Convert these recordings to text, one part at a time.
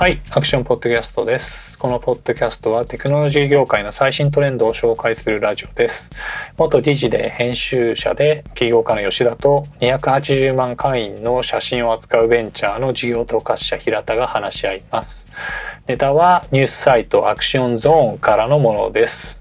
はい、アクションポッドキャストです。このポッドキャストはテクノロジー業界の最新トレンドを紹介するラジオです。元理事で編集者で起業家の吉田と280万会員の写真を扱うベンチャーの事業統括者平田が話し合います。ネタはニュースサイトアクションゾーンからのものです。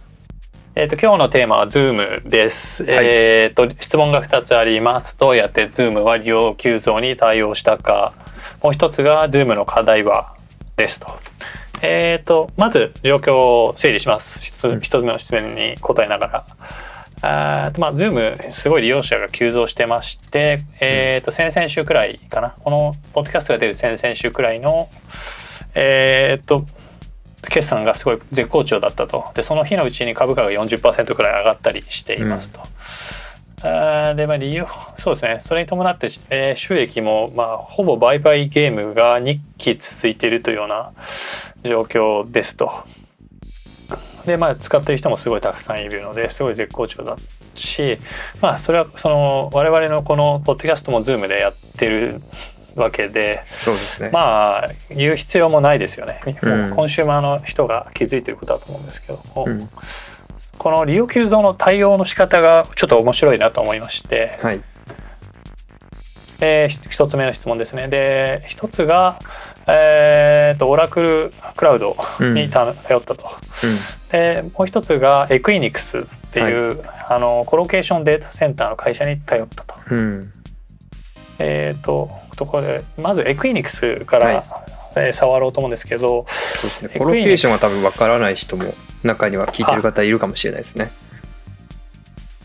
えー、と今日のテーマは Zoom です、はいえー、と質問が2つありますどうやって Zoom は利用急増に対応したかもう一つが Zoom の課題はですと。えー、とまず状況を整理します一つ目の質問に答えながら。あまあ、Zoom すごい利用者が急増してまして、えー、と先々週くらいかなこのポッドキャストが出る先々週くらいのえー、と決算がすごい絶好調だったとでその日のうちに株価が40%くらい上がったりしていますと。あーでまあ理由そうですね。それに伴って、えー収益も、まあ、ほぼ売買ゲームが2期続いているというような状況ですと。でまあ使ってる人もすごいたくさんいるのですごい絶好調だしまあそれはその我々のこのポッドキャストも Zoom でやってるわけでそうですね。まあ言う必要もないですよね、うん。コンシューマーの人が気づいてることだと思うんですけども、うんこの利用急増の対応の仕方がちょっと面白いなと思いまして、はい。えーひ一つ目の質問ですねで一つが、えー、とオラクルクラウドにた頼ったと、でもう一つがエクイニクスっていう、あのコロケーションデータセンターの会社に頼ったと。うん。うん。えー、とところでまずエクイニクスから、はいえー触ろうと思うんですけど、そうですね。コロケーションは多分わからない人も中には聞いてる方いるかもしれないですね。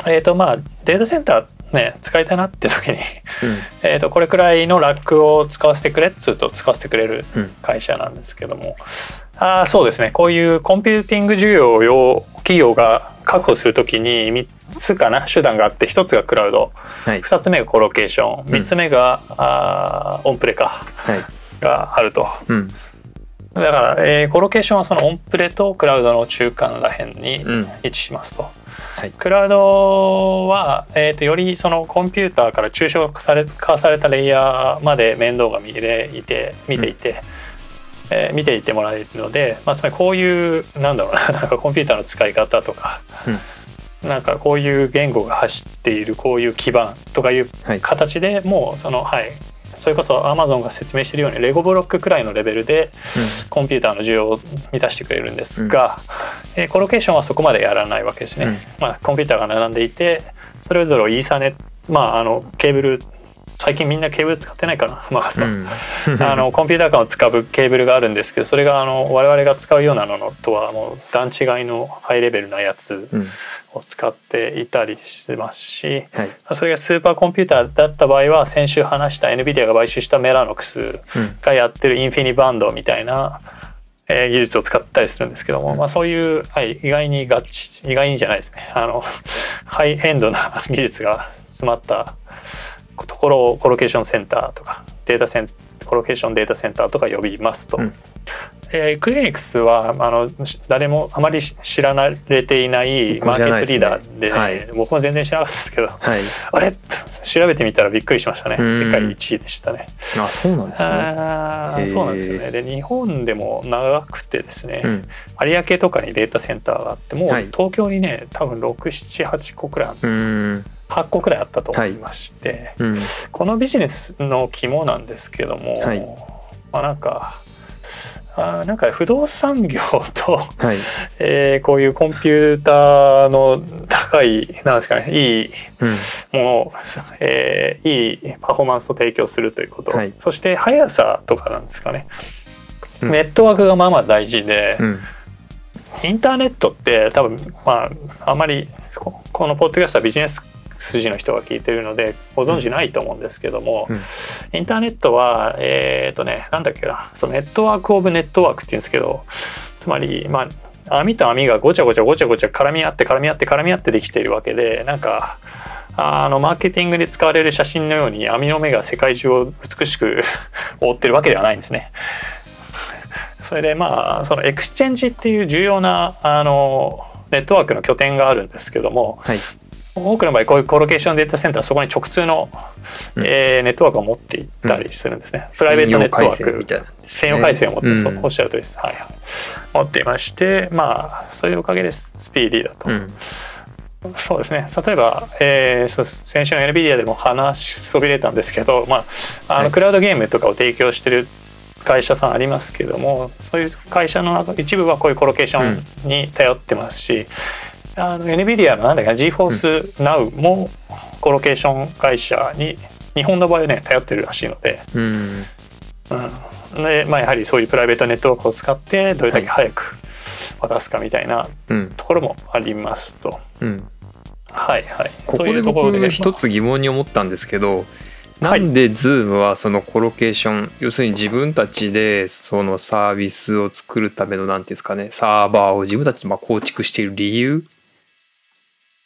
えーとまあ、データセンター、ね、使いたいなって時に、うん。えー、とこれくらいのラックを使わせてくれっつうと使わせてくれるうん。会社なんですけどもあーそうですねこういうコンピューティング需要を企業が確保するときに3つかな？手段があって1つがクラウドはい。2つ目がコロケーション3つ目が、あーオンプレかはい。があるとうん。だから、えーコロケーションはそのオンプレとクラウドの中間らへんにうん。位置しますと。はい。クラウドは、えー、とよりそのコンピューターから抽象化されたレイヤーまで面倒が見れいて見ていて、えー見ていてもらえるので、まあ、つまりこういうなんだろうな なんかコンピューターの使い方とか、なんかこういう言語が走っているこういう基盤とかいうはい。形でもうそのはいそれこそ Amazon が説明しているようにレゴブロックくらいのレベルでコンピューターの需要を満たしてくれるんですが、えーコロケーションはそこまでやらないわけですね。うんまあ、コンピューターが並んでいてそれぞれをイーサネまああのケーブル最近みんなケーブル使ってないかな、まあそううん。あのコンピューター間を使うケーブルがあるんですけどそれがあの我々が使うようなのとはもう段違いのハイレベルなやつうん。を使っていたりしますし、はい。それがスーパーコンピューターだった場合は先週話した NVIDIA が買収したメラノクスうん。がやってるインフィニバンドみたいな、えー技術を使ったりするんですけども、まあ、そういう、はい、意外にガチ意外にじゃないですねあの ハイエンドな 技術が詰まったところをコロケーションセンターとかデータセンコロケーションデータセンターとか呼びますと。うんえークリニクスはあのし誰もあまり知られていないマーケットリーダーで,、はい僕も全然知らなかったですけどはい。あれ？調べてみたらびっくりしましたねうん世界1位でしたね。あ、そうなんですね。あそうなんですよねで日本でも長くてですね、うん。有明とかにデータセンターがあってもうはい東京にね多分678個くらいうん。8個くらいあったと思いまして、うん。このビジネスの肝なんですけども、はいまあなんかあーなんか不動産業と、はい。えーこういうコンピューターの高いなんですかねいいうん。ものを、えーいいパフォーマンスを提供するということ、はいそして速さとかなんですかね、うんネットワークがまあまあ大事で、うん。インターネットって多分まああんまりここのポッドキャストはビジネス筋の人が聞いてるのでご存知ないと思うんですけども、うんインターネットはえっ、とねなんだっけなそのネットワークオブネットワークっていうんですけどつまりまあ網と網がごちゃごちゃごちゃごちゃ絡み合って絡み合って絡み合ってできているわけでなんかあのマーケティングで使われる写真のように網の目が世界中を美しく覆ってるわけではないんですね。それでまあそのエクスチェンジっていう重要なあのネットワークの拠点があるんですけどもはい。多くの場合こういうコロケーションデータセンターはそこに直通の、うん。えーネットワークを持っていったりするんですね、プライベートネットワーク。専用回線みたいな専用回線を持って、うんそうおっしゃる通りです、はいはい、持っていましてまあそういうおかげでスピーディーだと、うん。そうですね。例えば、えー先週の NVIDIA でも話しそびれたんですけど、まあ、あのはい。クラウドゲームとかを提供してる会社さんありますけどもそういう会社の中一部はこういうコロケーションに頼ってますし、あの NVIDIA のなんだっけな GeForce Now もコロケーション会社に日本の場合はね頼ってるらしいので、うん。うん。でまあ、やはりそういうプライベートネットワークを使ってどれだけ早く渡すかみたいなうん。ところもありますと。うん。はいはい。ことこで僕一つ疑問に思ったんですけど、なはい。んで Zoom はそのコロケーション要するに自分たちでそのサービスを作るためのなんていうんですかねサーバーを自分たちでまあ構築している理由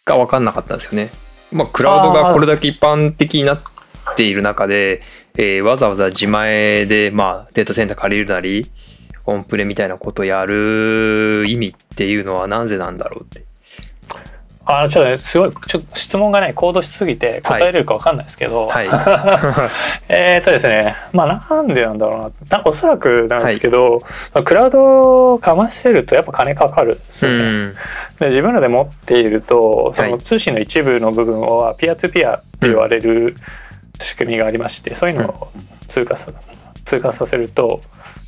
が分かんなかったんですよね。まあ、クラウドがこれだけ一般的になっている中で、えーわざわざ自前でまあデータセンター借りるなりオンプレみたいなことをやる意味っていうのはなぜなんだろうって。あのちょっとねすごいちょっと質問がね高度しすぎて答えれるかわかんないですけど、はい。えーっとですねまあなんでなんだろうな。なおそらくなんですけど、クラウドをかましてるとやっぱ金かかるんですうよね。ん。で自分らで持っているとそはい。の通信の一部の部分はピアトゥピアって言われる仕組みがありまして、そういうのを通過さ通過させると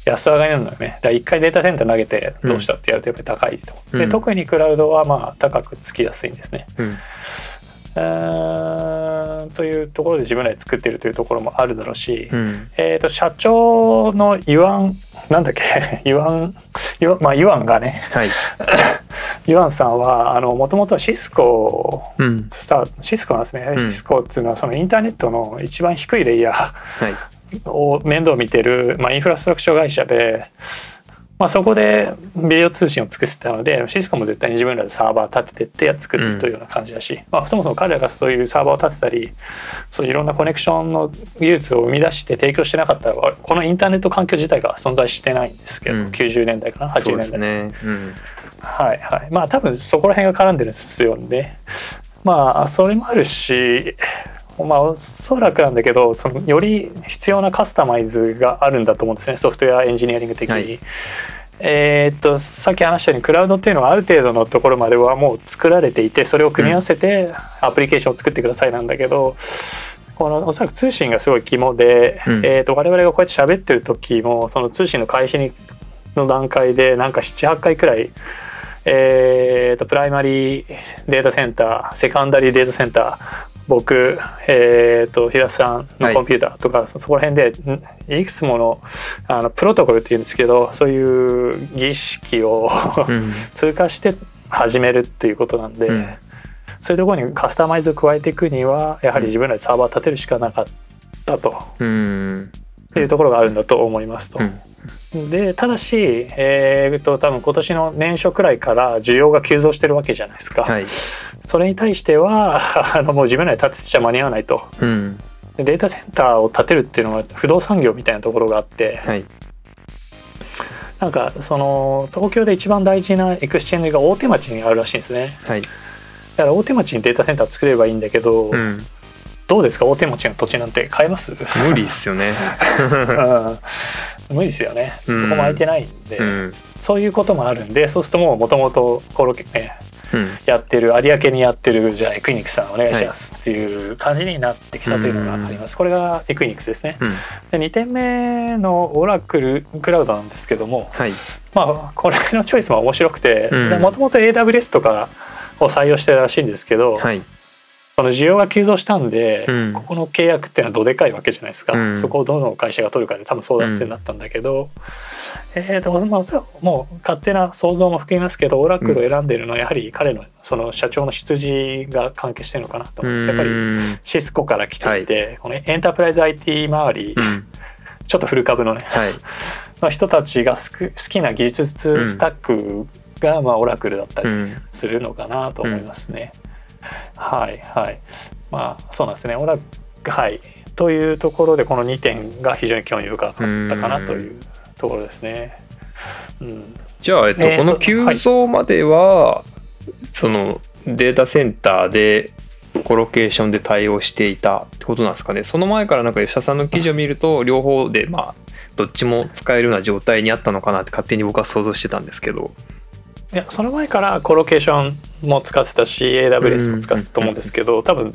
安上がりなのよねだから1回データセンター投げてどうした？ってやるとやっぱり高いと、でうん特にクラウドはまあ高くつきやすいんですね。うん。うーんというところで自分らで作っているというところもあるだろうし、うん。えー、と社長のユアンなんだっけ？ユアンユアンまあユアンがねはい。ユアンさんはあのもともとシスコうん。スターシスコなんですね、うんシスコっていうのはそのインターネットの一番低いレイヤはい。ーを面倒見てる、まあ、インフラストラクチャー会社で、まあ、そこでビデオ通信を作ってたのでシスコも絶対に自分らでサーバー立ててって作っていくというような感じだし、まあ、そもそも彼らがそういうサーバーを立てたりそういろんなコネクションの技術を生み出して提供してなかったらこのインターネット環境自体が存在してないんですけど、うん。90年代かな80そうです年代ね。うん。はいはい。まあ多分そこら辺が絡んでるんですよね。まあそれもあるしまあおそらくなんだけどそのより必要なカスタマイズがあるんだと思うんですねソフトウェアエンジニアリング的に。はい。えーっとさっき話したようにクラウドっていうのはある程度のところまではもう作られていてそれを組み合わせてアプリケーションを作ってくださいなんだけど、このおそらく通信がすごい肝で、うん。えーっと我々がこうやって喋ってる時もその通信の開始にの段階でなんか78回くらいえー、とプライマリーデータセンターセカンダリーデータセンター僕、えー、と平瀬さんのコンピューターとか、そこら辺でんいくつものあのプロトコルっていうんですけどそういう儀式をうん。通過して始めるっていうことなんで、うんそういうところにカスタマイズを加えていくにはやはり自分らでサーバー立てるしかなかったとうん。いうところがあるんだと思いますと。うん。でただし、えー、と多分今年の年初くらいから需要が急増してるわけじゃないですか、はい。それに対しては あのもう自分らで建てちゃ間に合わないとうん。でデータセンターを建てるっていうのは不動産業みたいなところがあって、はい。なんかその東京で一番大事なエクスチェンジが大手町にあるらしいんですねはい。だから大手町にデータセンター作ればいいんだけど、うん。どうですか？大手町の土地なんて買えます？無理っすよね。うん無理ですよね、うんそこも空いてないんで、うん。そういうこともあるんでそうするともうもともとコロケねうん。やってる有明にやってるじゃあエクイニックスさんお願いしますっていう感じになってきたというのがあります、これがエクイニックスですねうん。で2点目のオラクルクラウドなんですけどもはい。まあこれのチョイスも面白くてうんもともと AWS とかを採用してるらしいんですけど、はい。その需要が急増したんで、うんここの契約っていうのはどでかいわけじゃないですか、うんそこをどの会社が取るかで多分争奪戦になったんだけど、えーとまあもう勝手な想像も含みますけどオラクルを選んでいるのはやはり彼のその社長の出自が関係してるのかなと思うんですやっぱりうん。シスコから来ていて、このエンタープライズ IT 周り、うん。ちょっと古株のねはい。の人たちがすく好きな技術スタックが、まあ、オラクルだったりうん。するのかなと思いますね。はいはい。まあそうなんですね。オラはいというところでこの2点が非常に興味深かったかなというところですね。うん、じゃあ、えっと、えーとこの急増までは、そのデータセンターでコロケーションで対応していたってことなんですかねその前からなんか吉田さんの記事を見ると 両方でまあどっちも使えるような状態にあったのかなって勝手に僕は想像してたんですけどいやその前からコロケーションも使ってたし AWS も使ってたと思うんですけど多分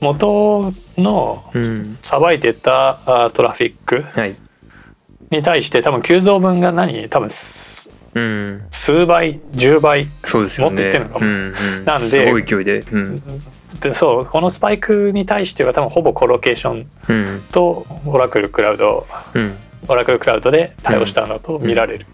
元のうん。さばいてたあトラフィックはい。に対して多分急増分が何多分すうん。数倍10倍そうですよね。もっと言ってんのかも。うんうん、なんですごい勢いで。うん。でそうこのスパイクに対しては多分ほぼコロケーションうん。とオラクルクラウドうん。オラクルクラウドで対応したのと見られる、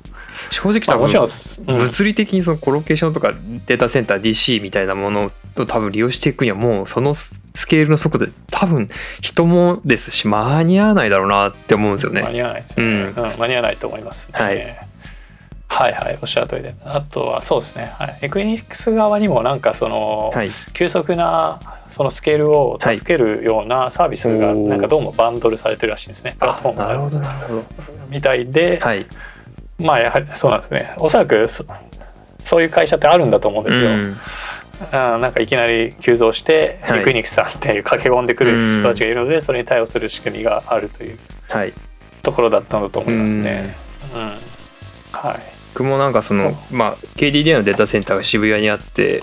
正直多まあ、もちろん、分うん。物理的にそのコロケーションとかデータセンター DC みたいなものを多分利用していくにはもうそのスケールの速度で多分人もですし間に合わないだろうなって思うんですよね。間に合わないですよね、うん。うん間に合わないと思います、ね、はい。はいはいおっしゃる通りで。あとはそうですね、はい、エクイニックス側にもなんかその、はい、急速なそのスケールを助けるようなサービスがなんかどうもバンドルされてるらしいんですね。プラットフォームどなるほど。みたいで、はい。まあやはりそうなんですね。おそらくそそういう会社ってあるんだと思うんですよ、うん。あなんかいきなり急増して、はい。エクイニックスさんっていう駆け込んでくる人たちがいるので、それに対応する仕組みがあるというはい。ところだったんだと思いますね。うん。はい。僕もなんかその、まあ、KDD のデータセンターが渋谷にあって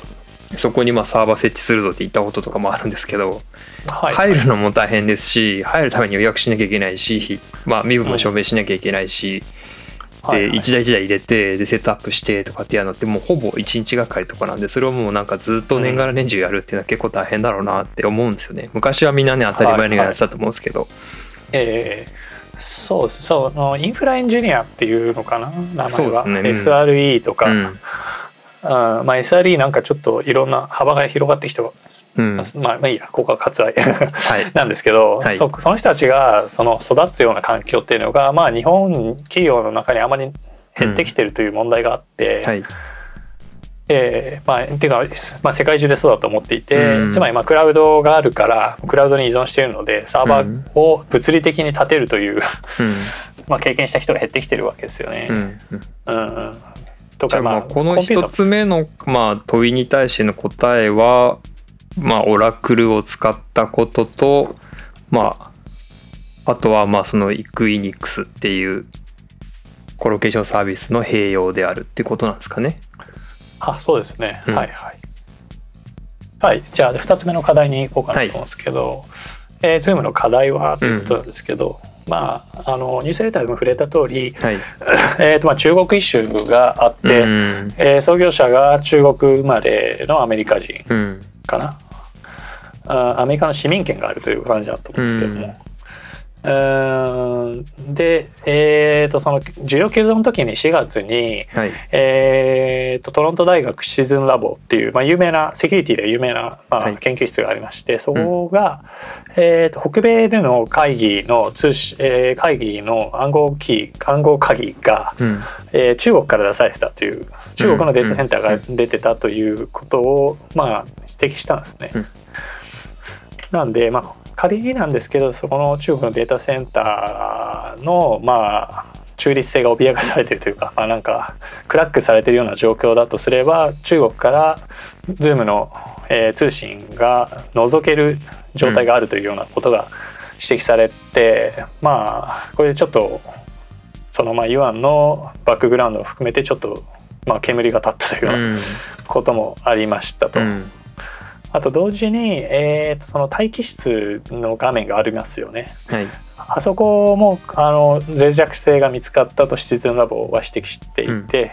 そこにまあサーバー設置するぞって言ったこととかもあるんですけど、はい、入るのも大変ですし入るために予約しなきゃいけないし、まあ、身分も証明しなきゃいけないし、はいはいで一台一台入れてでセットアップしてとかってやるのってもうほぼ1日がかりとかなんでそれをもうなんかずっと年がら年中やるっていうのは結構大変だろうなって思うんですよね。昔はみんなね当たり前にやってたと思うんですけど、えーそうそうあのインフラエンジニアっていうのかな名前は、そうですね。SRE とか、うん。あまあ、SRE なんかちょっといろんな幅が広がってきてうん。まあ、まあいいや。ここは割愛。はい。なんですけど、はい。そその人たちがその育つような環境っていうのが、まあ、日本企業の中にあまり減ってきてるという問題があって、はい。えーまあ、ていうか、まあ、世界中でそうだと思っていて、うん。つまりまあクラウドがあるからクラウドに依存しているのでサーバーを物理的に立てるという、うん。まあ経験した人が減ってきてるわけですよね。うん。うん。うん。うん。とかまあこのコンピュータ一つ目のまあ問いに対しての答えはまあオラクルを使ったこととまああとはまあそのイクイニックスっていうコロケーションサービスの併用であるってことなんですかね。あそうですね、うんはいはい。はいじゃあ2つ目の課題に行こうかなと思うんですけど、えー、Zoom の課題はということなんですけど、まああのニュースレターでも触れた通り、はい。えーとまあ、中国イシューがあって、うん。えー創業者が中国生まれのアメリカ人うん。かなあアメリカの市民権があるという感じだと思うんですけども、うーん。で、えー、とその需要急増の時に4月に、はい。えー、とトロント大学シーズンラボっていう、まあ、有名なセキュリティで有名な、まあ、はい。研究室がありまして、そこが、えー、と北米での会議の通信、えー会議の暗号キー暗号鍵が、うん。えー中国から出されてたという中国のデータセンターが出てたということを、まあ、指摘したんですね。うん。なんで、まあ、仮になんですけどそこの中国のデータセンターの、まあ、中立性が脅かされているというか、まあ、なんかクラックされているような状況だとすれば中国から Zoom の、えー通信が覗ける状態があるというようなことが指摘されて、まあこれでちょっとそのまあユアンのバックグラウンドを含めてちょっとまあ煙が立ったというようなこともありましたと。うんあと同時に、えーとその待機室の画面がありますよね。はい。あそこもあの脆弱性が見つかったとシチズンラボは指摘していて、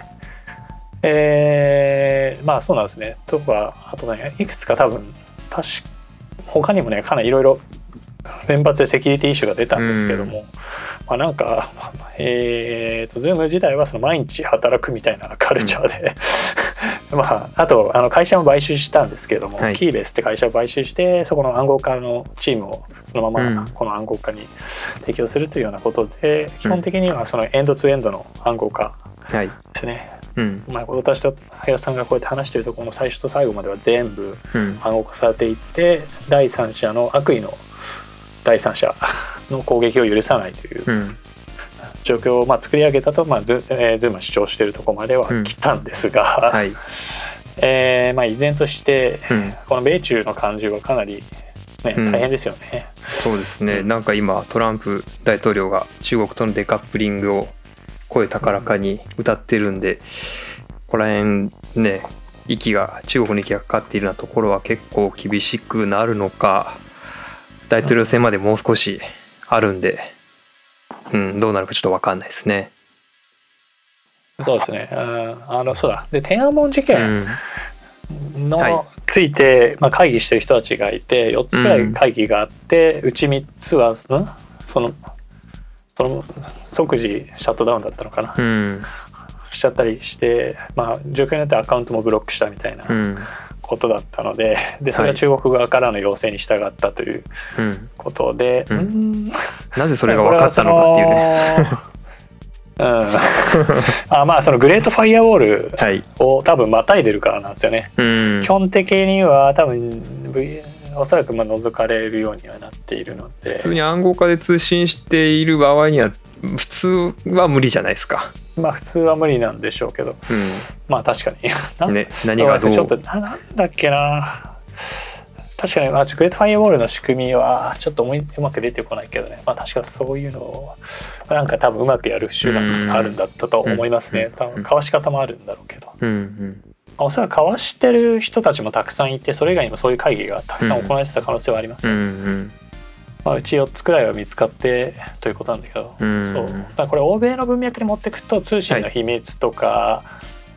えーまあそうなんですね。とかあとねいくつか多分確か他にもねかなりいろいろ連発でセキュリティイシューが出たんですけども、まあなんか えーと Zoom 自体はその毎日働くみたいなカルチャーで、まああとあの会社も買収したんですけれども、はいキーベースって会社を買収してそこの暗号化のチームをそのまうんまこの暗号化に適用するというようなことで、基本的にはそのエンドツーエンドの暗号化はい。ですね。うん。まあ、私と林さんがこうやって話しているところの最初と最後までは全部うん。暗号化されていって第三者の悪意の第三者の攻撃を許さないといううん。状況をまあ作り上げたと、まあズえー、ズームは主張しているところまでは来たんですが、はい。えーまあ依然としてうんこの米中の感じはかなり、ね、うん大変ですよね。そうですね、うんなんか今トランプ大統領が中国とのデカップリングを声高らかに歌ってるんでここら辺ね息が中国に息がかかっているようなところは結構厳しくなるのか大統領選までもう少しあるんで、うん、どうなるかちょっと分かんないですね。そうですね。うんあのそうだ。で天安門事う件んはい。のついて、まあ、会議してる人たちがいて4つくらい会議があって、うち3つはん？そのその即時シャットダウンだったのかな、うん。しちゃったりして、まあ、状況によってアカウントもブロックしたみたいなうんことだったのででそれははい中国側からの要請に従ったといううん、ことで、うんうんなぜそれが分かったのかっていうね。ね。うん、あまあそのグレートファイアウォールはい、を多分またいでるからなんですよね。うん基本的には多分 V おそらくまあ除かれるようにはなっているので。普通に暗号化で通信している場合には普通は無理じゃないですか。まあ普通は無理なんでしょうけど。うまあ確かに。ね何がどう。ちょっとななんだっけな。確かに、まあ、グレートファイアウォールの仕組みはちょっと思いうまく出てこないけどね、まあ、確かそういうのをなんか多分うまくやる手段があるんだったと思いますね。うん多分かわし方もあるんだろうけど、まうん。あおそらくかわしてる人たちもたくさんいてそれ以外にもそういう会議がたくさん行われてた可能性はあります、うんうんまあ、うち4つくらいは見つかってということなんだけど、う。んそう。だこれ欧米の文脈に持っていくと通信の秘密とか、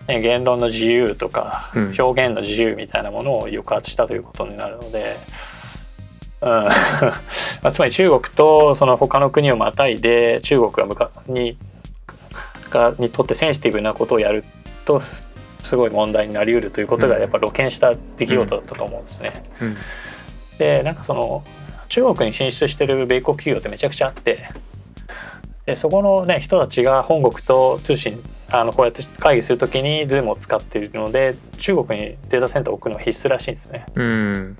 ね言論の自由とか、うん。表現の自由みたいなものを抑圧したということになるので、うん。まあ、つまり中国とその他の国をまたいで中国が向かにがにとってセンシティブなことをやるとすごい問題になりうるということがうん。やっぱ露見した出来事だったと思うんですね。うん。でなんかその中国に進出してる米国企業ってめちゃくちゃあってでそこの、ね、人たちが本国と通信あのこうやって会議するときに Zoom を使っているので中国にデータセンターを置くのは必須らしいんですね。うん。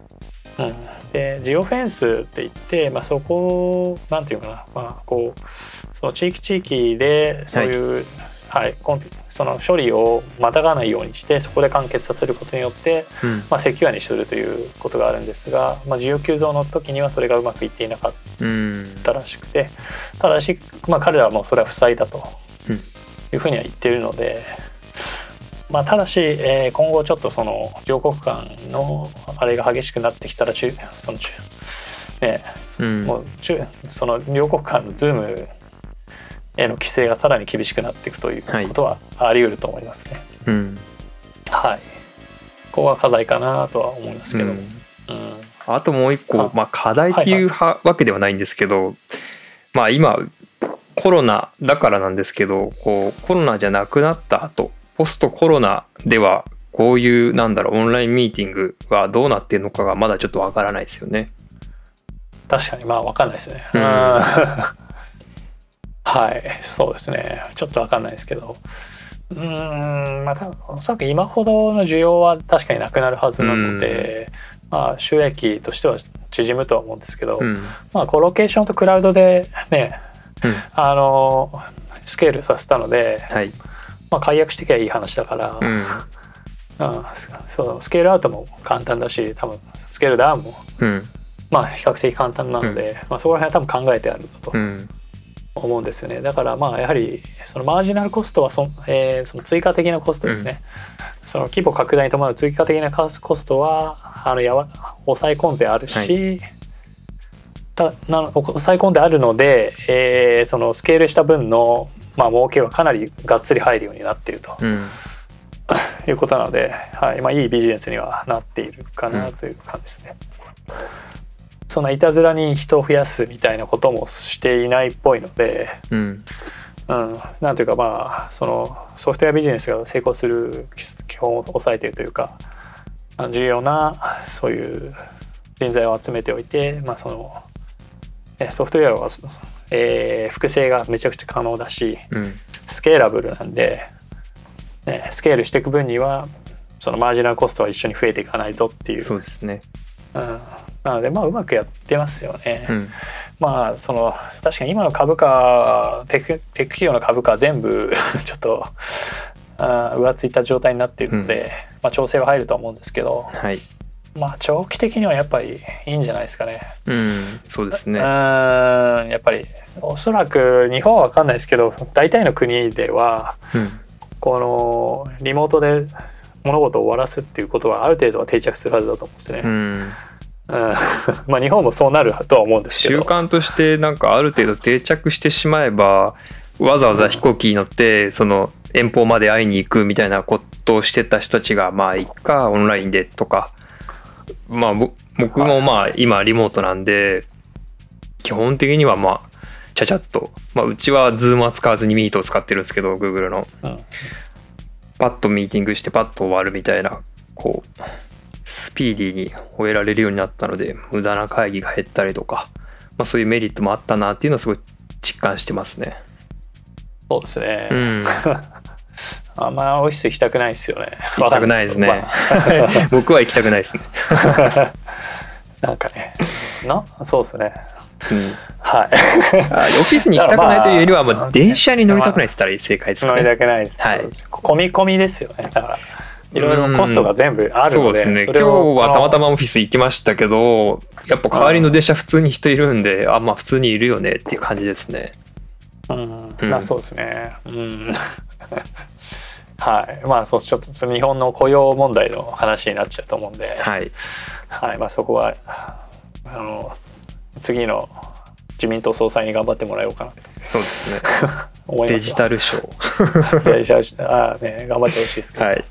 うん、でジオフェンスって言って、まあ、そこをなんていうかな、まあ、こうその地域地域でそういう、はいコンピその処理をまたがないようにしてそこで完結させることによってうん。まあ、セキュアにするということがあるんですが、まあ、需要急増の時にはそれがうまくいっていなかっうん。たらしくてただし、まあ、彼らはもうそれは負債だとうん。いうふうには言っているので、まあ、ただし、えー今後ちょっとその両国間のあれが激しくなってきたら中その中、ね、うん。もう中その両国間のズームへの規制がさらに厳しくなっていくということはあり得ると思いますね。うん。はい、ここが課題かなとは思いますけど、うん。うん。あともう一個あ、まあ、課題っていうはわけではないんですけど、まあ今コロナだからなんですけどこうコロナじゃなくなった後ポストコロナではこういうなんだろうオンラインミーティングはどうなってるのかがまだちょっとわからないですよね。確かにまあ分かんないですね。ううんんはいそうですね。ちょっと分かんないですけど。うーんまあ多分おそらく今ほどの需要は確かになくなるはずなので、まあ収益としては縮むとは思うんですけど、うん。まあコロケーションとクラウドでねうん。あのスケールさせたので、はい。まあ、解約してきゃいい話だから、うん。うんそうスケールアウトも簡単だし多分スケールダウンもうん。まあ比較的簡単なので、まあ、そこら辺は多分考えてあるんだと。うん思うんですよね。だからまあやはりそのマージナルコストはそ,、えーその追加的なコストですね、その規模拡大に伴う追加的なコスコストはあのやわ抑え込んであるし、はい。たな抑え込んであるので、えーそのスケールした分のまあ儲けはかなりがっつり入るようになっていると。うん。いうことなので、はい。まあ、いいビジネスにはなっているかなという感じですね。そんないたずらに人を増やすみたいなこともしていないっぽいので、うん。うん、なんというかまあそのソフトウェアビジネスが成功する基本を抑えているというか重要なそういう人材を集めておいて、まあ、そのえソフトウェアは、えー複製がめちゃくちゃ可能だしうん。スケーラブルなんで、ね、スケールしていく分にはそのマージナルコストは一緒に増えていかないぞっていう。そうですね。うん、なのでまあうまくやってますよね。うんまあその確かに今の株価テクテック企業の株価は全部 ちょっとあ浮ついた状態になっているので、まあ、調整は入ると思うんですけど、はいまあ、長期的にはやっぱりいいんじゃないですかね。うんそうですねうんやっぱりおそらく日本は分かんないですけど大体の国ではうんこのリモートで物事を終わらすっていうことはある程度は定着するはずだと思うんですね。うんうん。まあ日本もそうなるとは思うんですけ習ど。慣としてなんかある程度定着してしまえばわざわざ飛行機に乗ってその遠方まで会いに行くみたいなことをしてた人たちがまあいっかオンラインでとか。まあぼ僕もまあ今リモートなんで基本的にはまあちゃちゃっと、まあ、うちは Zoom は使わずにミートを使ってるんですけど Google の。うん。パッとミーティングしてパッと終わるみたいなこうスピーディーに終えられるようになったので無駄な会議が減ったりとか、まあ、そういうメリットもあったなっていうのはすごい実感してますね。そうですね。うん、あんまオフィス行きたくないですよね。行きたくないですねまあ 僕は行きたくないですね。なんかね、な、そうですね。うん、はい。あオフィスに行きたくないというよりは、まあまあ、電車に乗りたくないって言ったら正解ですか乗りね。たくないです。はい込み込みですよね。だから。いろいろコストが全部あるので、そうですね今日はたまたまオフィス行きましたけどやっぱ代わりの電車普通に人いるんであまあ普通にいるよねっていう感じですね。うん、うんまあそうですね。うん。はい。まあそうちょっとその日本の雇用問題の話になっちゃうと思うんで、はい、はい。まあそこはあの次の自民党総裁に頑張ってもらおうかなとそうですね。デジタルショー。デジタルあーね頑張ってほしいですけど、はい。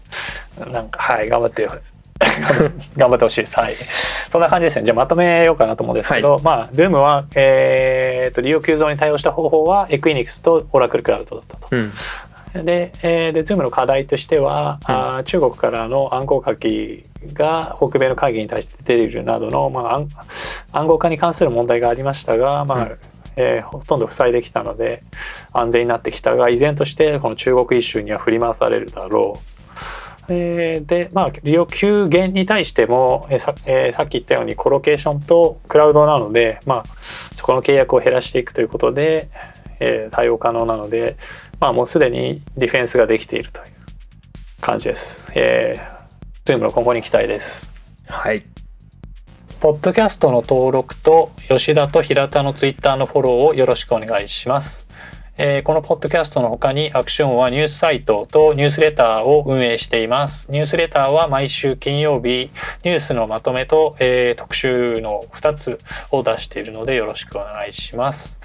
なんかはい頑張って 頑張ってほしいです。はい。そんな感じですね。じゃあまとめようかなと思うんですけど、まあ Zoom は、えー、と利用急増に対応した方法は Equinix と Oracle クラウドだったと。うん。で、えーで Zoom の課題としては、あー中国からの暗号書きが北米の会議に対して出ているなどの、まあ、暗暗号化に関する問題がありましたが、まあうんえーほとんど塞いできたので安全になってきたが依然としてこの中国イシューには振り回されるだろう。えーでまあ利用急減に対しても、えーさえーさっき言ったようにコロケーションとクラウドなので、まあ、そこの契約を減らしていくということで、え対応可能なので、まあ、もうすでにディフェンスができているという感じです。えー、Zoom の今後に期待です。はい。ポッドキャストの登録と吉田と平田のツイッターのフォローをよろしくお願いします。えーこのポッドキャストの他に Axionはニュースサイトとニュースレターを運営しています。ニュースレターは毎週金曜日ニュースのまとめと、えー特集の2つを出しているのでよろしくお願いします。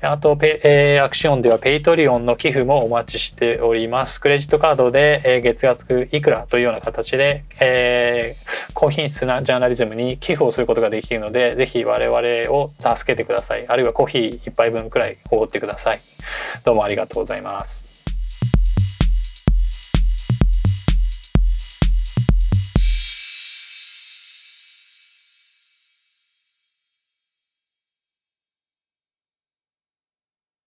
あとペ、えー Axionでは Patreon の寄付もお待ちしております。クレジットカードで、えー月額いくらというような形で、えー高品質なジャーナリズムに寄付をすることができるので、ぜひ我々を助けてください。あるいはコーヒー一杯分くらいおごってください。どうもありがとうございます。